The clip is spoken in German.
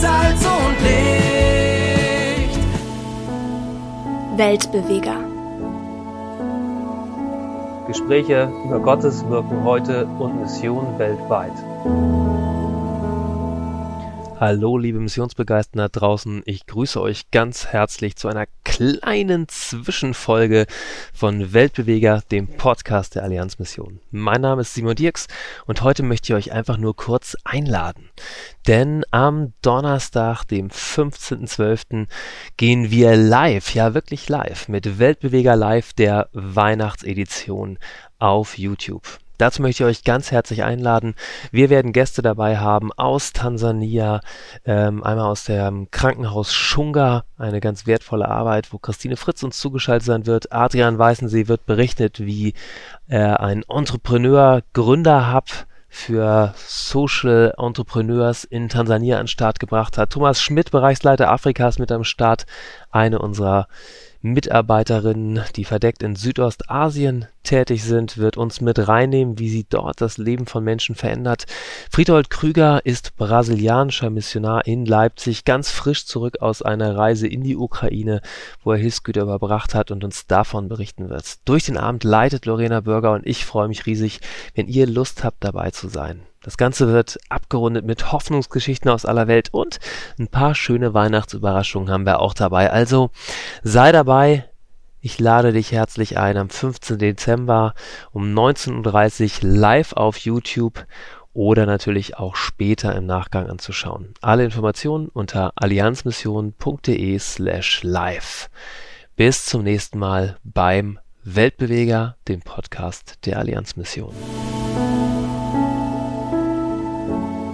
Salz und Licht. Weltbeweger. Gespräche über Gottes Wirken heute und Mission weltweit. Hallo, liebe Missionsbegeisterten da draußen. Ich grüße euch ganz herzlich zu einer kleinen Zwischenfolge von Weltbeweger, dem Podcast der Allianzmission. Mein Name ist Simon Dirks und heute möchte ich euch einfach nur kurz einladen. Denn am Donnerstag, dem 15.12., gehen wir live, ja wirklich live, mit Weltbeweger Live der Weihnachtsedition auf YouTube. Dazu möchte ich euch ganz herzlich einladen. Wir werden Gäste dabei haben aus Tansania, ähm, einmal aus dem Krankenhaus Shunga, eine ganz wertvolle Arbeit, wo Christine Fritz uns zugeschaltet sein wird. Adrian Weißensee wird berichtet, wie er ein Entrepreneur-Gründer-Hub für Social Entrepreneurs in Tansania an den Start gebracht hat. Thomas Schmidt, Bereichsleiter Afrikas, mit am Start. Eine unserer Mitarbeiterinnen, die verdeckt in Südostasien tätig sind, wird uns mit reinnehmen, wie sie dort das Leben von Menschen verändert. Friedhold Krüger ist brasilianischer Missionar in Leipzig, ganz frisch zurück aus einer Reise in die Ukraine, wo er Hilfsgüter überbracht hat und uns davon berichten wird. Durch den Abend leitet Lorena Bürger und ich freue mich riesig, wenn ihr Lust habt, dabei zu sein. Das Ganze wird abgerundet mit Hoffnungsgeschichten aus aller Welt und ein paar schöne Weihnachtsüberraschungen haben wir auch dabei. Also sei dabei. Ich lade dich herzlich ein am 15. Dezember um 19.30 Uhr live auf YouTube oder natürlich auch später im Nachgang anzuschauen. Alle Informationen unter allianzmission.de slash live. Bis zum nächsten Mal beim Weltbeweger, dem Podcast der Allianzmission.